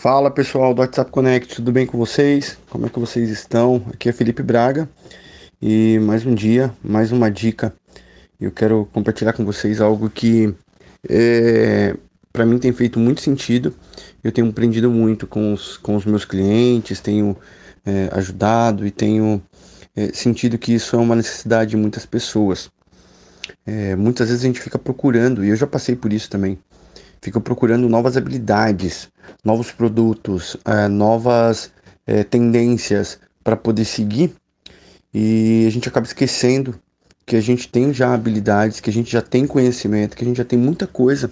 Fala pessoal do WhatsApp Connect, tudo bem com vocês? Como é que vocês estão? Aqui é Felipe Braga e mais um dia, mais uma dica. Eu quero compartilhar com vocês algo que é, para mim tem feito muito sentido. Eu tenho aprendido muito com os, com os meus clientes, tenho é, ajudado e tenho é, sentido que isso é uma necessidade de muitas pessoas. É, muitas vezes a gente fica procurando, e eu já passei por isso também ficam procurando novas habilidades, novos produtos, é, novas é, tendências para poder seguir e a gente acaba esquecendo que a gente tem já habilidades, que a gente já tem conhecimento, que a gente já tem muita coisa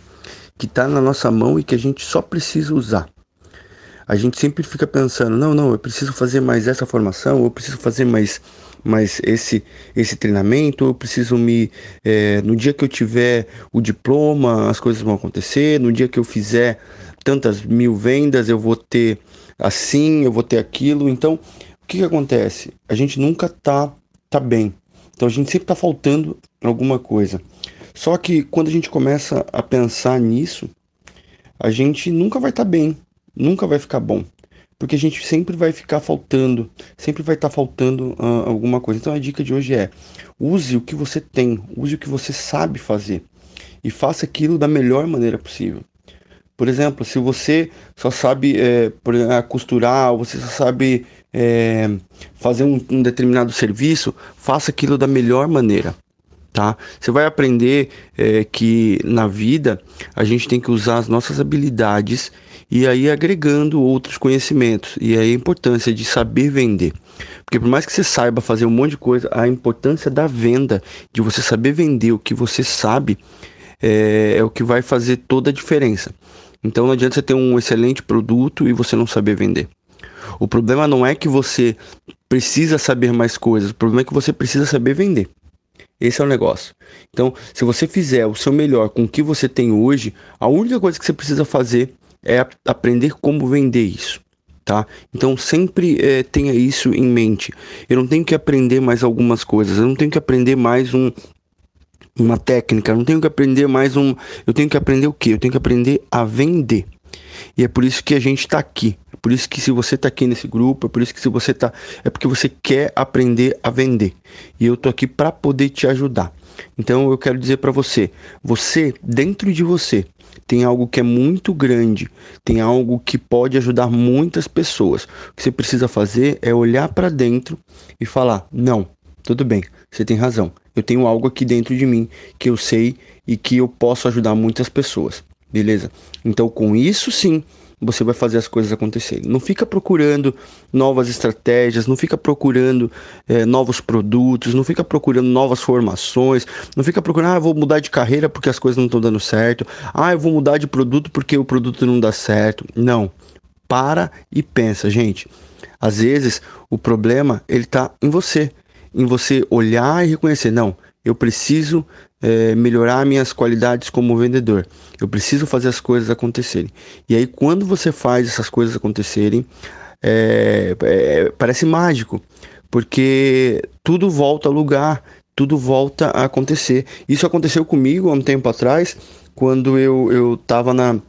que está na nossa mão e que a gente só precisa usar. A gente sempre fica pensando, não, não, eu preciso fazer mais essa formação, eu preciso fazer mais mas esse esse treinamento eu preciso me é, no dia que eu tiver o diploma as coisas vão acontecer. No dia que eu fizer tantas mil vendas eu vou ter assim eu vou ter aquilo. Então o que, que acontece? A gente nunca tá tá bem. Então a gente sempre tá faltando alguma coisa. Só que quando a gente começa a pensar nisso a gente nunca vai estar tá bem. Nunca vai ficar bom porque a gente sempre vai ficar faltando, sempre vai estar tá faltando uh, alguma coisa. Então a dica de hoje é: use o que você tem, use o que você sabe fazer e faça aquilo da melhor maneira possível. Por exemplo, se você só sabe é, costurar, ou você só sabe é, fazer um, um determinado serviço, faça aquilo da melhor maneira. Tá? Você vai aprender é, que na vida a gente tem que usar as nossas habilidades e aí agregando outros conhecimentos. E aí a importância de saber vender. Porque por mais que você saiba fazer um monte de coisa, a importância da venda, de você saber vender o que você sabe, é, é o que vai fazer toda a diferença. Então não adianta você ter um excelente produto e você não saber vender. O problema não é que você precisa saber mais coisas, o problema é que você precisa saber vender. Esse é o negócio. Então, se você fizer o seu melhor com o que você tem hoje, a única coisa que você precisa fazer é aprender como vender isso. Tá? Então sempre é, tenha isso em mente. Eu não tenho que aprender mais algumas coisas, eu não tenho que aprender mais um, uma técnica, eu não tenho que aprender mais um. Eu tenho que aprender o que? Eu tenho que aprender a vender. E é por isso que a gente está aqui. É por isso que se você está aqui nesse grupo, é por isso que se você está, é porque você quer aprender a vender. E eu tô aqui para poder te ajudar. Então eu quero dizer para você, você dentro de você tem algo que é muito grande, tem algo que pode ajudar muitas pessoas. O que você precisa fazer é olhar para dentro e falar: não, tudo bem, você tem razão. Eu tenho algo aqui dentro de mim que eu sei e que eu posso ajudar muitas pessoas. Beleza? Então, com isso sim, você vai fazer as coisas acontecerem. Não fica procurando novas estratégias, não fica procurando é, novos produtos, não fica procurando novas formações, não fica procurando, ah, vou mudar de carreira porque as coisas não estão dando certo, ah, eu vou mudar de produto porque o produto não dá certo. Não. Para e pensa, gente. Às vezes o problema ele está em você, em você olhar e reconhecer, não, eu preciso é, melhorar minhas qualidades como vendedor. Eu preciso fazer as coisas acontecerem. E aí, quando você faz essas coisas acontecerem, é, é, parece mágico, porque tudo volta ao lugar, tudo volta a acontecer. Isso aconteceu comigo há um tempo atrás, quando eu estava na,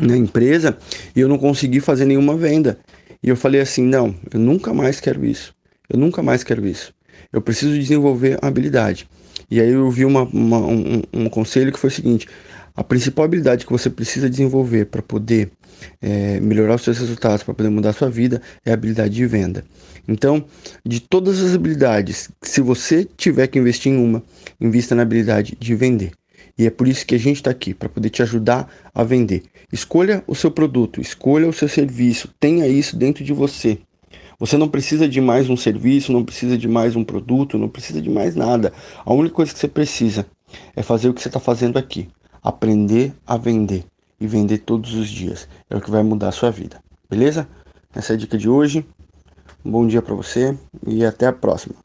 na empresa e eu não consegui fazer nenhuma venda. E eu falei assim: não, eu nunca mais quero isso. Eu nunca mais quero isso. Eu preciso desenvolver a habilidade. E aí eu vi uma, uma, um, um conselho que foi o seguinte: a principal habilidade que você precisa desenvolver para poder é, melhorar os seus resultados, para poder mudar a sua vida, é a habilidade de venda. Então, de todas as habilidades, se você tiver que investir em uma, invista na habilidade de vender. E é por isso que a gente está aqui, para poder te ajudar a vender. Escolha o seu produto, escolha o seu serviço, tenha isso dentro de você. Você não precisa de mais um serviço, não precisa de mais um produto, não precisa de mais nada. A única coisa que você precisa é fazer o que você está fazendo aqui: aprender a vender e vender todos os dias. É o que vai mudar a sua vida. Beleza? Essa é a dica de hoje. Um bom dia para você e até a próxima.